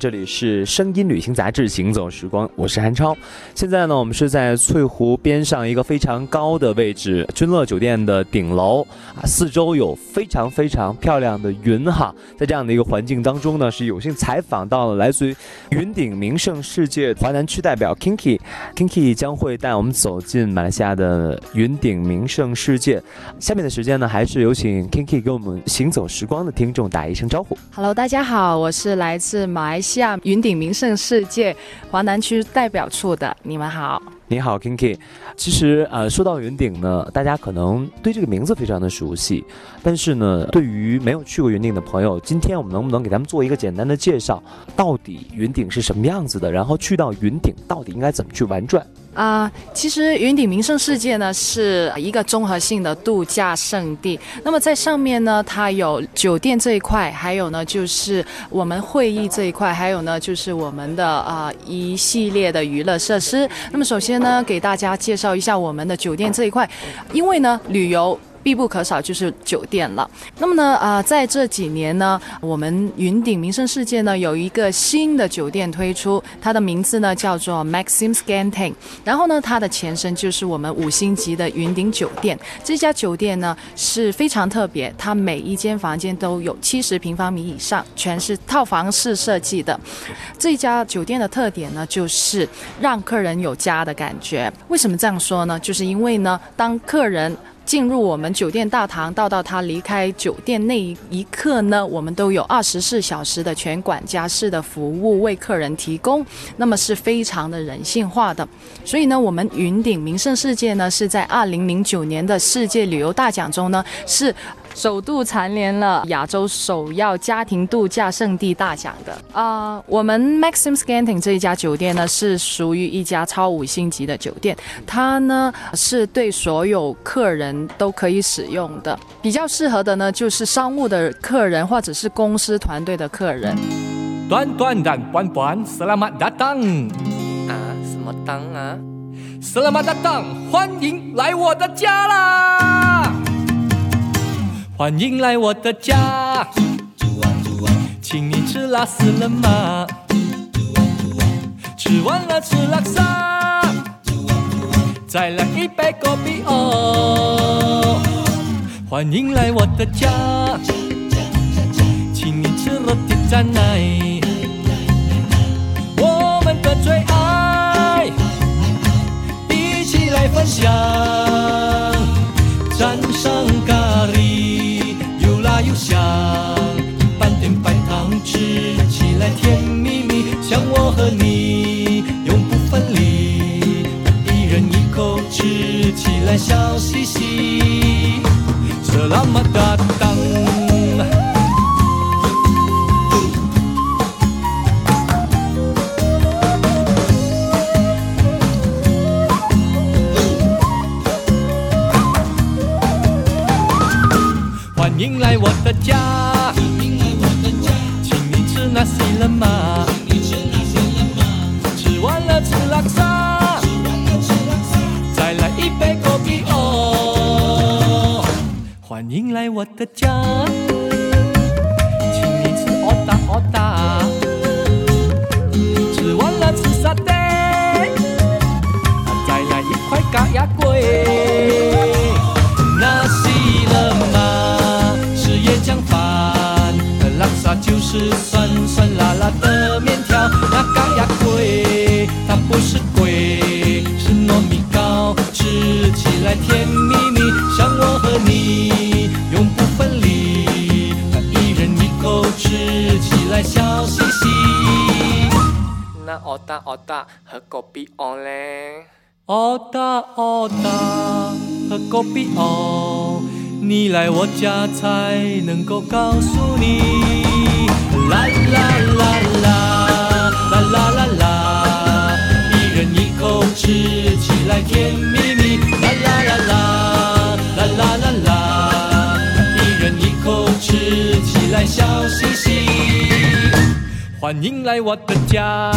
这里是声音旅行杂志《行走时光》，我是韩超。现在呢，我们是在翠湖边上一个非常高的位置，君乐酒店的顶楼啊，四周有非常非常漂亮的云哈。在这样的一个环境当中呢，是有幸采访到了来自于云顶名胜世界华南区代表 Kinky，Kinky 将会带我们走进马来西亚的云顶名胜世界。下面的时间呢，还是有请 Kinky 给我们行走时光的听众打一声招呼。Hello，大家好，我是来自马来。下云顶名胜世界华南区代表处的，你们好，你好，Kinky。其实呃，说到云顶呢，大家可能对这个名字非常的熟悉，但是呢，对于没有去过云顶的朋友，今天我们能不能给他们做一个简单的介绍？到底云顶是什么样子的？然后去到云顶到底应该怎么去玩转？啊，其实云顶名胜世界呢是一个综合性的度假胜地。那么在上面呢，它有酒店这一块，还有呢就是我们会议这一块，还有呢就是我们的啊一系列的娱乐设施。那么首先呢，给大家介绍一下我们的酒店这一块，因为呢旅游。必不可少就是酒店了。那么呢，啊，在这几年呢，我们云顶名胜世界呢有一个新的酒店推出，它的名字呢叫做 Maxim Scanting。然后呢，它的前身就是我们五星级的云顶酒店。这家酒店呢是非常特别，它每一间房间都有七十平方米以上，全是套房式设计的。这家酒店的特点呢就是让客人有家的感觉。为什么这样说呢？就是因为呢，当客人进入我们酒店大堂，到到他离开酒店那一刻呢，我们都有二十四小时的全管家式的服务为客人提供，那么是非常的人性化的。所以呢，我们云顶名胜世界呢是在二零零九年的世界旅游大奖中呢是。首度蝉联了亚洲首要家庭度假胜地大奖的啊，我们 Maxim Scanting 这一家酒店呢是属于一家超五星级的酒店，它呢是对所有客人都可以使用的，比较适合的呢就是商务的客人或者是公司团队的客人。短短的短短，Selamat datang 啊，什么当啊？Selamat datang，欢迎来我的家啦！欢迎来我的家，请你吃拉丝了吗？吃完了吃拉萨，再来一杯果啤哦。欢迎来我的家，请你吃肉的蘸奶，我们的最爱，一起来分享，和你永不分离，一人一口吃起来笑嘻嘻，色拉玛达当。迎来我的家，请你吃那西了吗？欢迎来我的家，请你吃奥达奥达，吃完了吃沙爹，再来一块咖呀龟。就是酸酸辣辣的面条，那嘎呀贵，它不是贵，是糯米糕，吃起来甜蜜。笑嘻嘻。那奥达奥达和狗比哦嘞？奥达奥达和狗比哦，你来我家才能够告诉你。啦啦啦啦啦啦啦啦，一人一口吃起来甜蜜蜜。啦啦啦啦啦啦啦啦，一人一口吃起来笑嘻嘻。欢迎来我的家。